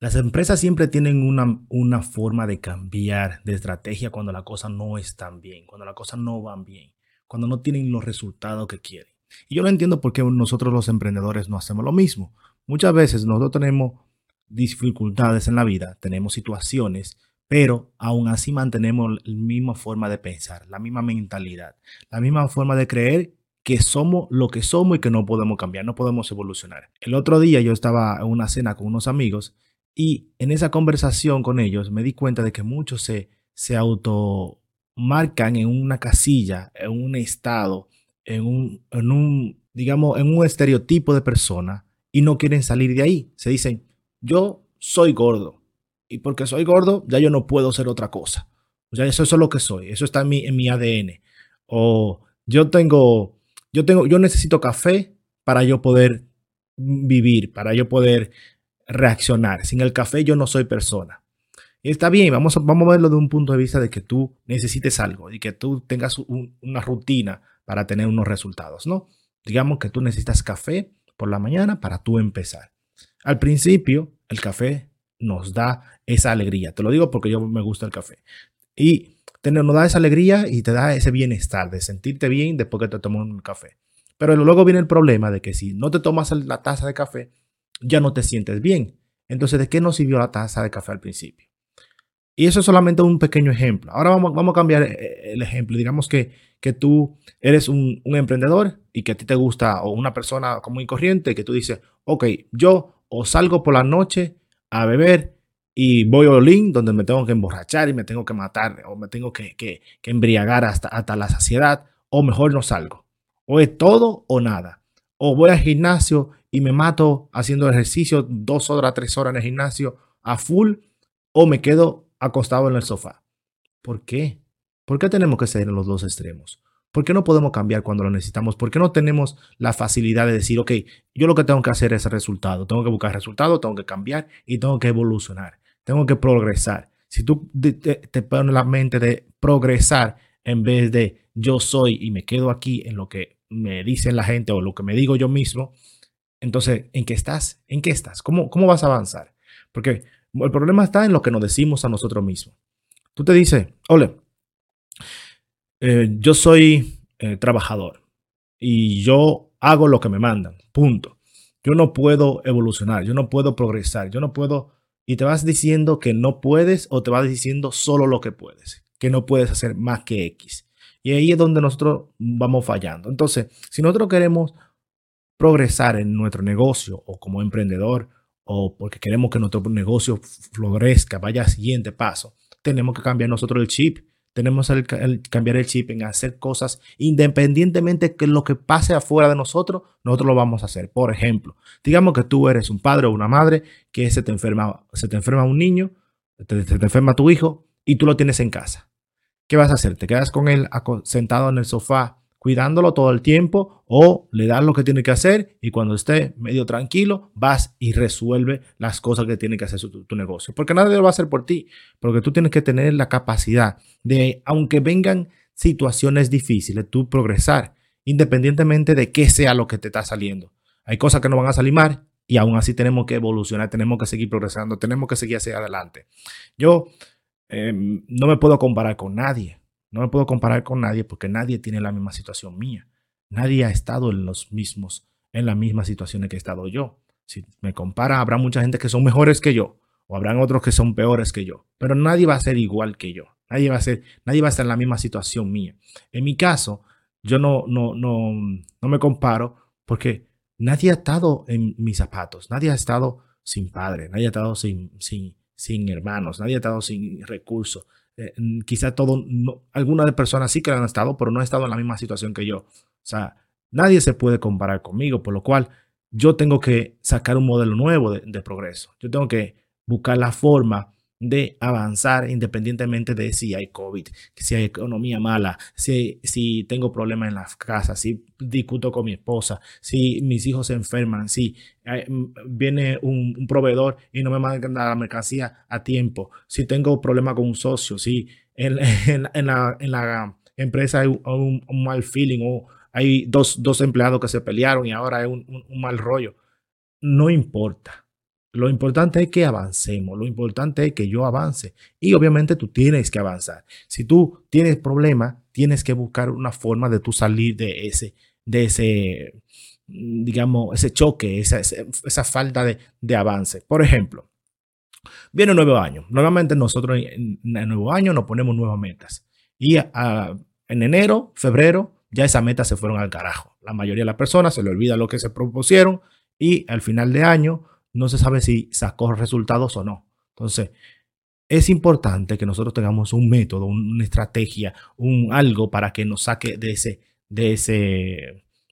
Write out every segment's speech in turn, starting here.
Las empresas siempre tienen una, una forma de cambiar de estrategia cuando la cosa no están bien, cuando la cosa no van bien, cuando no tienen los resultados que quieren. Y yo no entiendo por qué nosotros los emprendedores no hacemos lo mismo. Muchas veces nosotros tenemos dificultades en la vida, tenemos situaciones, pero aún así mantenemos la misma forma de pensar, la misma mentalidad, la misma forma de creer que somos lo que somos y que no podemos cambiar, no podemos evolucionar. El otro día yo estaba en una cena con unos amigos y en esa conversación con ellos me di cuenta de que muchos se, se automarcan en una casilla, en un estado, en un, en un, digamos, en un estereotipo de persona y no quieren salir de ahí. Se dicen, yo soy gordo y porque soy gordo ya yo no puedo ser otra cosa. O sea, eso, es lo que soy, eso está en mi, en mi ADN. O yo tengo, yo tengo, yo necesito café para yo poder vivir, para yo poder reaccionar. Sin el café yo no soy persona. Y está bien, vamos a, vamos a verlo de un punto de vista de que tú necesites algo y que tú tengas una rutina para tener unos resultados, ¿no? Digamos que tú necesitas café por la mañana para tú empezar. Al principio, el café nos da esa alegría. Te lo digo porque yo me gusta el café. Y tener, nos da esa alegría y te da ese bienestar de sentirte bien después que te tomas un café. Pero luego viene el problema de que si no te tomas la taza de café, ya no te sientes bien. Entonces, ¿de qué nos sirvió la taza de café al principio? Y eso es solamente un pequeño ejemplo. Ahora vamos, vamos a cambiar eh, el ejemplo. Digamos que, que tú eres un, emprendedor y que a ti te gusta, o una persona común y corriente, que tú dices, ok, yo o salgo por la noche a beber y voy a Olin, donde me tengo que emborrachar y me tengo que matar, o me tengo que, que, que embriagar hasta, hasta la saciedad, o mejor no salgo. O es todo o nada. O voy al gimnasio y me mato haciendo ejercicio dos horas, tres horas en el gimnasio a full o me quedo acostado en el sofá. ¿Por qué? ¿Por qué tenemos que ser en los dos extremos? ¿Por qué no podemos cambiar cuando lo necesitamos? ¿Por qué no tenemos la facilidad de decir, ok, yo lo que tengo que hacer es el resultado, tengo que buscar resultado, tengo que cambiar y tengo que evolucionar, tengo que progresar? Si tú te, pones la mente de progresar en vez de yo soy y me quedo aquí en lo que me dice la gente o lo que me digo yo mismo, entonces, ¿en qué estás? ¿En qué estás? ¿Cómo, cómo vas a avanzar? Porque el problema está en lo que nos decimos a nosotros mismos. Tú te dices, ole, eh, yo soy eh, trabajador y yo hago lo que me mandan, punto. Yo no puedo evolucionar, yo no puedo progresar, yo no puedo... Y te vas diciendo que no puedes o te vas diciendo solo lo que puedes, que no puedes hacer más que X. Y ahí es donde nosotros vamos fallando. Entonces, si nosotros queremos progresar en nuestro negocio o como emprendedor o porque queremos que nuestro negocio florezca, vaya al siguiente paso, tenemos que cambiar nosotros el chip. Tenemos que cambiar el chip en hacer cosas independientemente de lo que pase afuera de nosotros, nosotros lo vamos a hacer. Por ejemplo, digamos que tú eres un padre o una madre que se te enferma, se te enferma un niño, se te enferma tu hijo y tú lo tienes en casa. ¿Qué vas a hacer? ¿Te quedas con él sentado en el sofá cuidándolo todo el tiempo o le das lo que tiene que hacer y cuando esté medio tranquilo vas y resuelve las cosas que tiene que hacer tu, negocio. Porque nadie lo va a hacer por ti, porque tú tienes que tener la capacidad de, aunque vengan situaciones difíciles, tú progresar independientemente de qué sea lo que te está saliendo. Hay cosas que no van a salir mal y aún así tenemos que evolucionar, tenemos que seguir progresando, tenemos que seguir hacia adelante. Yo em, no me puedo comparar con nadie no me puedo comparar con nadie porque nadie tiene la misma situación mía. Nadie ha estado en los mismos, en las mismas situaciones que he estado yo. Si me compara, habrá mucha gente que son mejores que yo o habrán otros que son peores que yo, pero nadie va a ser igual que yo. Nadie va a ser, nadie va a estar en la misma situación mía. En mi caso, yo no, no, no, no me comparo porque nadie ha estado en mis zapatos, nadie ha estado sin padre, nadie ha estado sin, sin, sin hermanos, nadie ha estado sin recursos, eh, quizá todo, algunas de personas sí que han estado, pero no han estado en la misma situación que yo. O sea, nadie se puede comparar conmigo, por lo cual yo tengo que sacar un modelo nuevo de progreso. Yo tengo que buscar la forma de avanzar independientemente de si hay COVID, si hay economía mala, si, si tengo problemas en la casa, si discuto con mi esposa, si mis hijos se enferman, si mm, viene un, proveedor y no me manda la mercancía a tiempo, si tengo problemas con un socio, si en, la, empresa hay un, mal feeling o hay dos, empleados que se pelearon y ahora hay un mal rollo. No importa. Lo importante es que avancemos, lo importante es que yo avance y obviamente tú tienes que avanzar. Si tú tienes problemas, tienes que buscar una forma de tú salir de ese, de ese, digamos, ese choque, esa, esa falta de, de avance. Por ejemplo, viene un nuevo año. Normalmente nosotros en el nuevo año nos ponemos nuevas metas. Y en enero, febrero, ya esas metas se fueron al carajo. La mayoría de las personas se le olvida lo que se propusieron y al final de año no se sabe si sacó resultados o no. Entonces, es importante que nosotros tengamos un método, una estrategia, un algo para que nos saque de ese, de ese,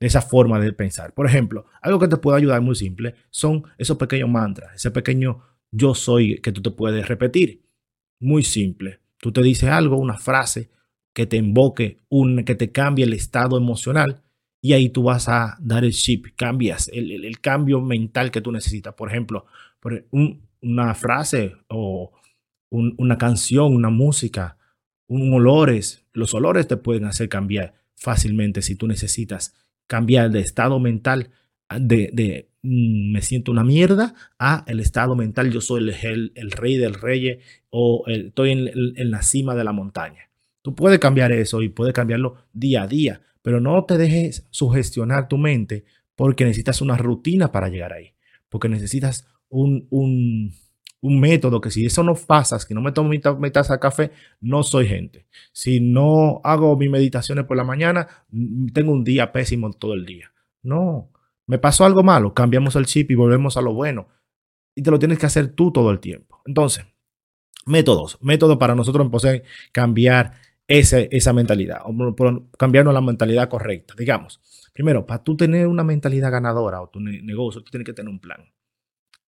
de esa forma de pensar. Por ejemplo, algo que te puede ayudar muy simple son esos pequeños mantras, ese pequeño yo soy que tú te puedes repetir. Muy simple. Tú te dices algo, una frase que te invoque, un, que te cambie el estado emocional y ahí tú vas a dar el chip, cambias el, cambio mental que tú necesitas. Por ejemplo, por una frase o una canción, una música, un olores. Los olores te pueden hacer cambiar fácilmente si tú necesitas cambiar de estado mental de, de mm, me siento una mierda a el estado mental yo soy el, el, rey del rey o estoy en, en la cima de la montaña. Tú puedes cambiar eso y puedes cambiarlo día a día pero no te dejes sugestionar tu mente porque necesitas una rutina para llegar ahí. Porque necesitas un, un, método que si eso no pasa, que no me tomo mi, taza de café, no soy gente. Si no hago mis meditaciones por la mañana, mm, tengo un día pésimo todo el día. No, me pasó algo malo, cambiamos el chip y volvemos a lo bueno. Y te lo tienes que hacer tú todo el tiempo. Entonces, métodos, métodos para nosotros poder cambiar esa mentalidad, o por cambiarnos la mentalidad correcta. Digamos, primero, para tú tener una mentalidad ganadora o tu negocio, tú tienes que tener un plan.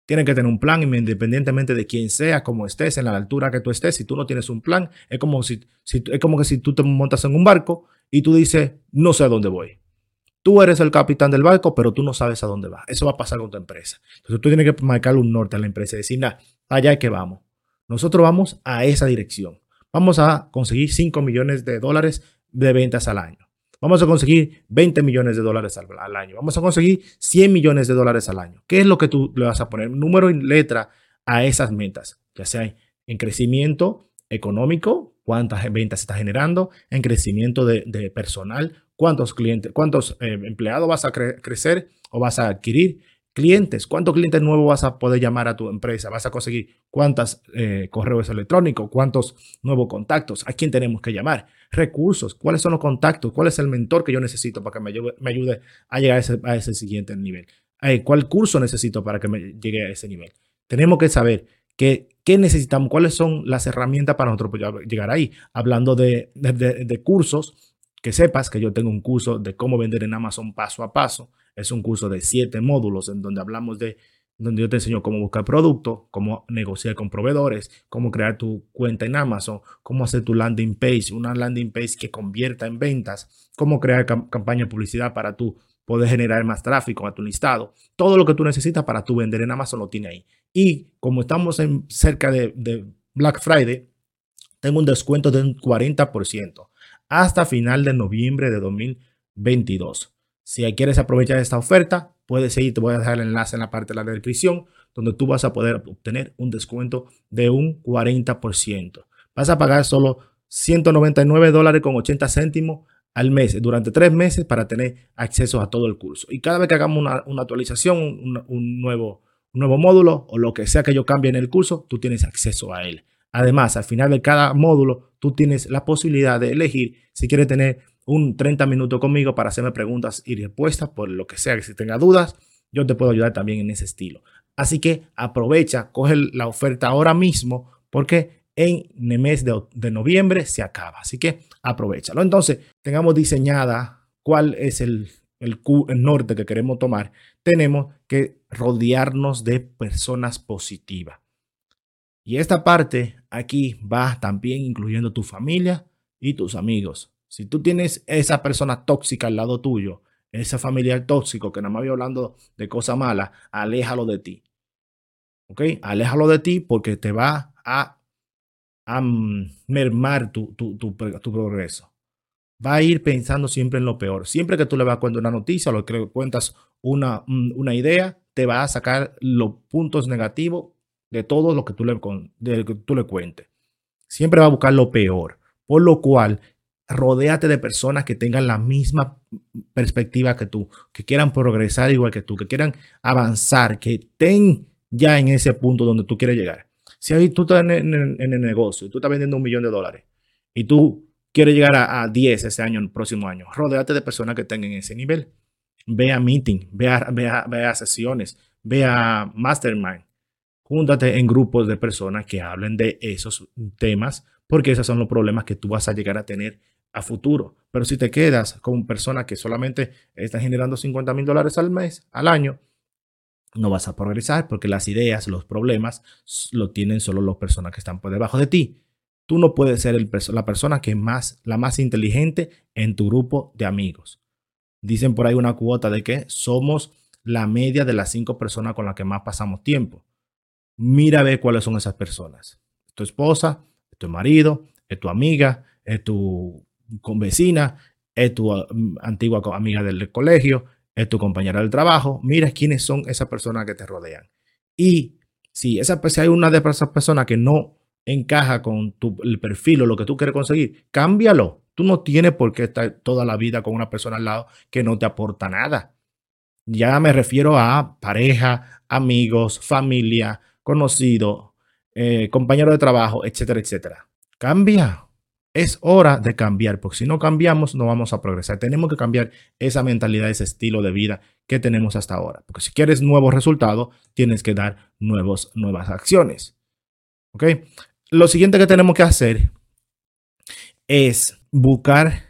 Tienes que tener un plan independientemente de quién sea, cómo estés, en la altura que tú estés. Si tú no tienes un plan, es como, si, es como que si tú te montas en un barco y tú dices, no sé a dónde voy. Tú eres el capitán del barco, pero tú no sabes a dónde vas. Eso va a pasar con tu empresa. Entonces tú tienes que marcar un norte a la empresa y decir, allá es que vamos. Nosotros vamos a esa dirección vamos a conseguir 5 millones de dólares de ventas al año. Vamos a conseguir 20 millones de dólares al, año. Vamos a conseguir 100 millones de dólares al año. ¿Qué es lo que tú le vas a poner? Número y letra a esas metas, ya sea en crecimiento económico, cuántas ventas está generando, en crecimiento de, personal, cuántos clientes, cuántos eh, empleados vas a crecer o vas a adquirir, clientes, cuántos clientes nuevos vas a poder llamar a tu empresa, vas a conseguir cuántos eh, correos electrónicos, cuántos nuevos contactos, a quién tenemos que llamar, recursos, cuáles son los contactos, cuál es el mentor que yo necesito para que me ayude, a llegar a ese, siguiente nivel, eh, cuál curso necesito para que me llegue a ese nivel. Tenemos que saber qué necesitamos, cuáles son las herramientas para nosotros llegar ahí. Hablando de, de cursos, que sepas que yo tengo un curso de cómo vender en Amazon paso a paso es un curso de siete módulos en donde hablamos de, donde yo te enseño cómo buscar productos, cómo negociar con proveedores, cómo crear tu cuenta en Amazon, cómo hacer tu landing page, una landing page que convierta en ventas, cómo crear campaña de publicidad para tú poder generar más tráfico a tu listado. Todo lo que tú necesitas para tú vender en Amazon lo tiene ahí. Y como estamos cerca de, de Black Friday, tengo un descuento de un 40% hasta final de noviembre de 2022. Si quieres aprovechar esta oferta, puedes seguir, te voy a dejar el enlace en la parte de la descripción, donde tú vas a poder obtener un descuento de un 40%. Vas a pagar solo 199 dólares con 80 céntimos al mes durante tres meses para tener acceso a todo el curso. Y cada vez que hagamos una, actualización, un, nuevo, un nuevo módulo o lo que sea que yo cambie en el curso, tú tienes acceso a él. Además, al final de cada módulo, tú tienes la posibilidad de elegir si quieres tener un 30 minutos conmigo para hacerme preguntas y respuestas por lo que sea que si tenga dudas, yo te puedo ayudar también en ese estilo. Así que aprovecha, coge la oferta ahora mismo porque en el mes de, noviembre se acaba. Así que aprovechalo. Entonces, tengamos diseñada cuál es el, el, el norte que queremos tomar. Tenemos que rodearnos de personas positivas. Y esta parte aquí va también incluyendo tu familia y tus amigos. Si tú tienes esa persona tóxica al lado tuyo, ese familiar tóxico que nada más vive hablando de cosas malas, aléjalo de ti. ¿Ok? Aléjalo de ti porque te va a, a mm, mermar tu, tu, tu, progreso. va a ir pensando siempre en lo peor. Siempre que tú le vas a contar una noticia o lo que le cuentas una, una idea, te va a sacar los puntos negativos de todo lo que tú le, de que tú le cuentes. Siempre va a buscar lo peor. Por lo cual, rodéate de personas que tengan la misma perspectiva que tú, que quieran progresar igual que tú, que quieran avanzar, que estén ya en ese punto donde tú quieres llegar. Si ahí tú estás en, el negocio, tú estás vendiendo un millón de dólares y tú quieres llegar a, 10 ese año, el próximo año, rodéate de personas que tengan ese nivel. Ve a meeting, ve a, ve a sesiones, ve a mastermind. Júntate en grupos de personas que hablen de esos temas, porque esos son los problemas que tú vas a llegar a tener a futuro. Pero si te quedas con personas que solamente están generando 50 mil dólares al mes, al año, no vas a progresar porque las ideas, los problemas, lo tienen solo las personas que están por debajo de ti. Tú no puedes ser la persona que más, la más inteligente en tu grupo de amigos. Dicen por ahí una cuota de que somos la media de las cinco personas con las que más pasamos tiempo. Mira a ver cuáles son esas personas. tu esposa, tu marido, tu amiga, tu con vecina, es tu mm, antigua amiga del colegio, es tu compañera del trabajo. Mira quiénes son esas personas que te rodean. Y si, esa, hay una de esas personas que no encaja con tu, el perfil o lo que tú quieres conseguir, cámbialo. Tú no tienes por qué estar toda la vida con una persona al lado que no te aporta nada. Ya me refiero a pareja, amigos, familia, conocido, eh, compañero de trabajo, etcétera, etcétera. Cambia. Es hora de cambiar, porque si no cambiamos, no vamos a progresar. Tenemos que cambiar esa mentalidad, ese estilo de vida que tenemos hasta ahora. Porque si quieres nuevos resultados, tienes que dar nuevos, nuevas acciones. ¿Ok? Lo siguiente que tenemos que hacer es buscar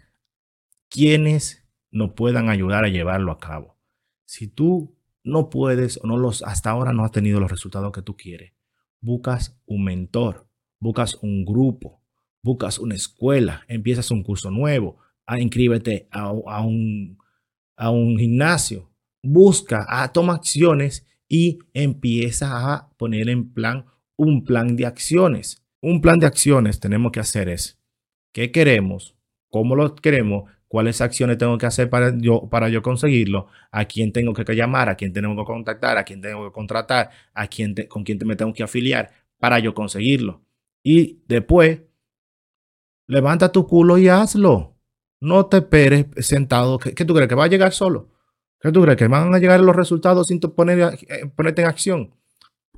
quienes nos puedan ayudar a llevarlo a cabo. Si tú no puedes o no los hasta ahora no has tenido los resultados que tú quieres, buscas un mentor, buscas un grupo, buscas una escuela, empiezas un curso nuevo, a, ah, inscríbete a, un, a un gimnasio, busca, a, ah, toma acciones y empieza a poner en plan un plan de acciones. Un plan de acciones tenemos que hacer es, ¿qué queremos? ¿Cómo lo queremos? ¿Cuáles acciones tengo que hacer para yo, para yo conseguirlo? ¿A quién tengo que llamar? ¿A quién tengo que contactar? ¿A quién tengo que contratar? ¿A quién con quién me tengo que afiliar para yo conseguirlo? Y después Levanta tu culo y hazlo. No te esperes sentado. ¿Qué, tú crees? ¿Que va a llegar solo? ¿Qué tú crees? ¿Que van a llegar los resultados sin poner, eh, ponerte en acción?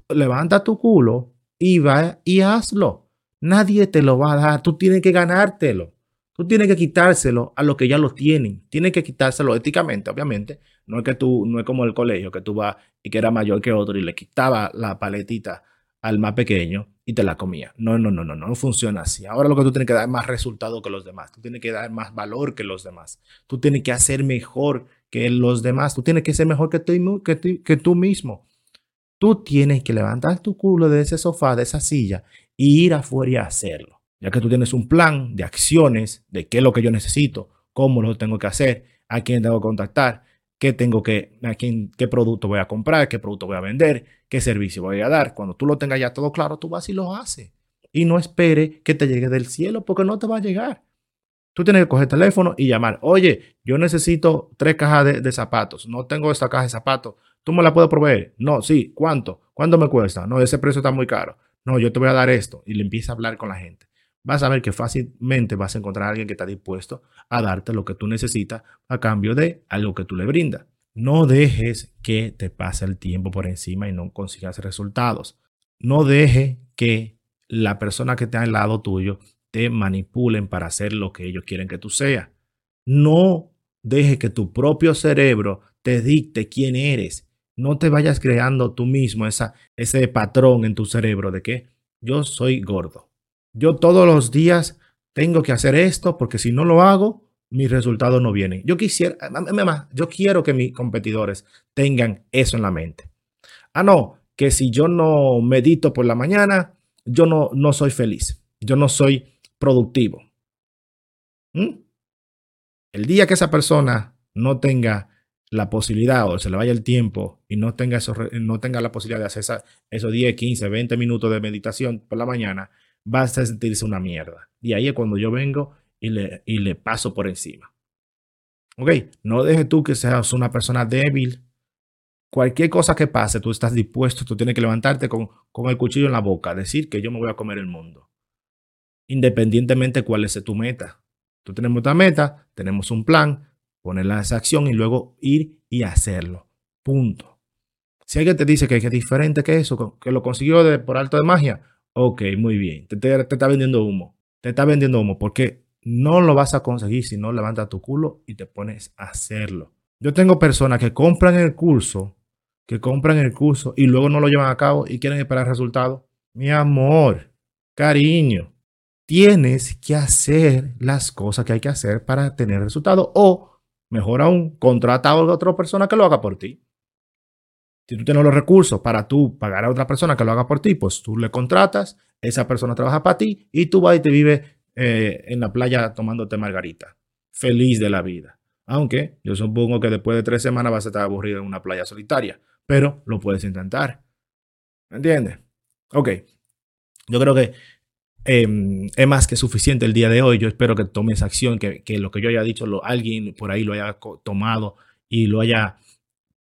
Levanta tu culo y va y hazlo. Nadie te lo va a dar. Tú tienes que ganártelo. Tú tienes que quitárselo a los que ya lo tienen. Tienes que quitárselo éticamente, obviamente. No es que tú, no es como el colegio, que tú vas y que era mayor que otro y le quitaba la paletita al más pequeño y te la comía. No, no, no, no, no funciona así. Ahora lo que tú tienes que dar es más resultado que los demás. Tú tienes que dar más valor que los demás. Tú tienes que hacer mejor que los demás. Tú tienes que ser mejor que tú, que que tú mismo. Tú tienes que levantar tu culo de ese sofá, de esa silla, y ir afuera y hacerlo. Ya que tú tienes un plan de acciones, de qué es lo que yo necesito, cómo lo tengo que hacer, a quién tengo que contactar, qué tengo que, a quién, qué producto voy a comprar, qué producto voy a vender, qué servicio voy a dar. Cuando tú lo tengas ya todo claro, tú vas y lo haces. Y no espere que te llegue del cielo porque no te va a llegar. Tú tienes que coger el teléfono y llamar. Oye, yo necesito tres cajas de, zapatos. No tengo esta caja de zapatos. ¿Tú me la puedes proveer? No, sí. ¿Cuánto? ¿Cuánto me cuesta? No, ese precio está muy caro. No, yo te voy a dar esto. Y le empieza a hablar con la gente vas a ver que fácilmente vas a encontrar a alguien que está dispuesto a darte lo que tú necesitas a cambio de algo que tú le brindas. No dejes que te pase el tiempo por encima y no consigas resultados. No deje que la persona que está al lado tuyo te manipulen para hacer lo que ellos quieren que tú seas. No deje que tu propio cerebro te dicte quién eres. No te vayas creando tú mismo esa, ese patrón en tu cerebro de que yo soy gordo yo todos los días tengo que hacer esto porque si no lo hago, mis resultados no vienen. Yo quisiera, yo quiero que mis competidores tengan eso en la mente. Ah, no, que si yo no medito por la mañana, yo no, no soy feliz, yo no soy productivo. ¿Mm? El día que esa persona no tenga la posibilidad o se le vaya el tiempo y no tenga, eso, no tenga la posibilidad de hacer esos 10, 15, 20 minutos de meditación por la mañana, vas a sentirse una mierda. Y ahí es cuando yo vengo y le, y le paso por encima. Ok, no dejes tú que seas una persona débil. Cualquier cosa que pase, tú estás dispuesto, tú tienes que levantarte con, con el cuchillo en la boca, decir que yo me voy a comer el mundo. Independientemente cuál es tu meta. Tú tenemos una meta, tenemos un plan, ponerla en esa acción y luego ir y hacerlo. Punto. Si alguien te dice que es diferente que eso, que lo consiguió por alto de magia, ok, muy bien. Te, está vendiendo humo. Te está vendiendo humo porque no lo vas a conseguir si no levantas tu culo y te pones a hacerlo. Yo tengo personas que compran el curso, que compran el curso y luego no lo llevan a cabo y quieren esperar resultados. Mi amor, cariño, tienes que hacer las cosas que hay que hacer para tener resultados o, mejor aún, contrata a otra persona que lo haga por ti. Si tú tienes los recursos para tú pagar a otra persona que lo haga por ti, pues tú le contratas, esa persona trabaja para ti y tú vas y te vives eh, en la playa tomándote margarita. Feliz de la vida. Aunque yo supongo que después de tres semanas vas a estar aburrido en una playa solitaria, pero lo puedes intentar. ¿Me entiendes? Ok. Yo creo que Em, es más que suficiente el día de hoy. Yo espero que tomes acción, que, lo que yo haya dicho, alguien por ahí lo haya tomado y lo haya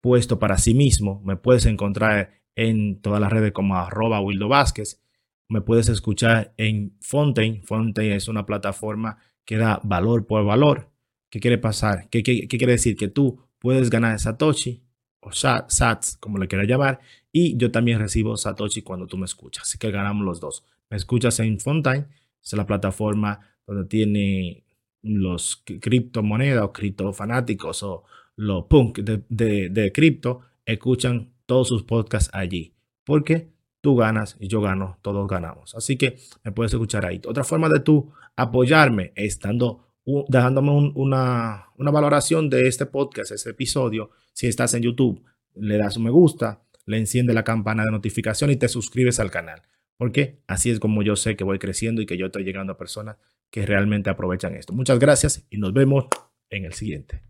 puesto para sí mismo. Me puedes encontrar en todas las redes como arroba Wildo Vázquez. Me puedes escuchar en Fontaine. Fontaine es una plataforma que da valor por valor. ¿Qué quiere pasar? ¿Qué, qué, quiere decir? Que tú puedes ganar Satoshi o Sats, como le quieras llamar, y yo también recibo Satoshi cuando tú me escuchas. Así que ganamos los dos. Me escuchas en Fontaine, es la plataforma donde tiene los criptomonedas o criptofanáticos o los punk de, de, cripto, escuchan todos sus podcasts allí. Porque tú ganas y yo gano, todos ganamos. Así que me puedes escuchar ahí. Otra forma de tú apoyarme estando dejándome una, una, valoración de este podcast, este episodio. Si estás en YouTube, le das un me gusta, le enciende la campana de notificación y te suscribes al canal. Porque así es como yo sé que voy creciendo y que yo estoy llegando a personas que realmente aprovechan esto. Muchas gracias y nos vemos en el siguiente.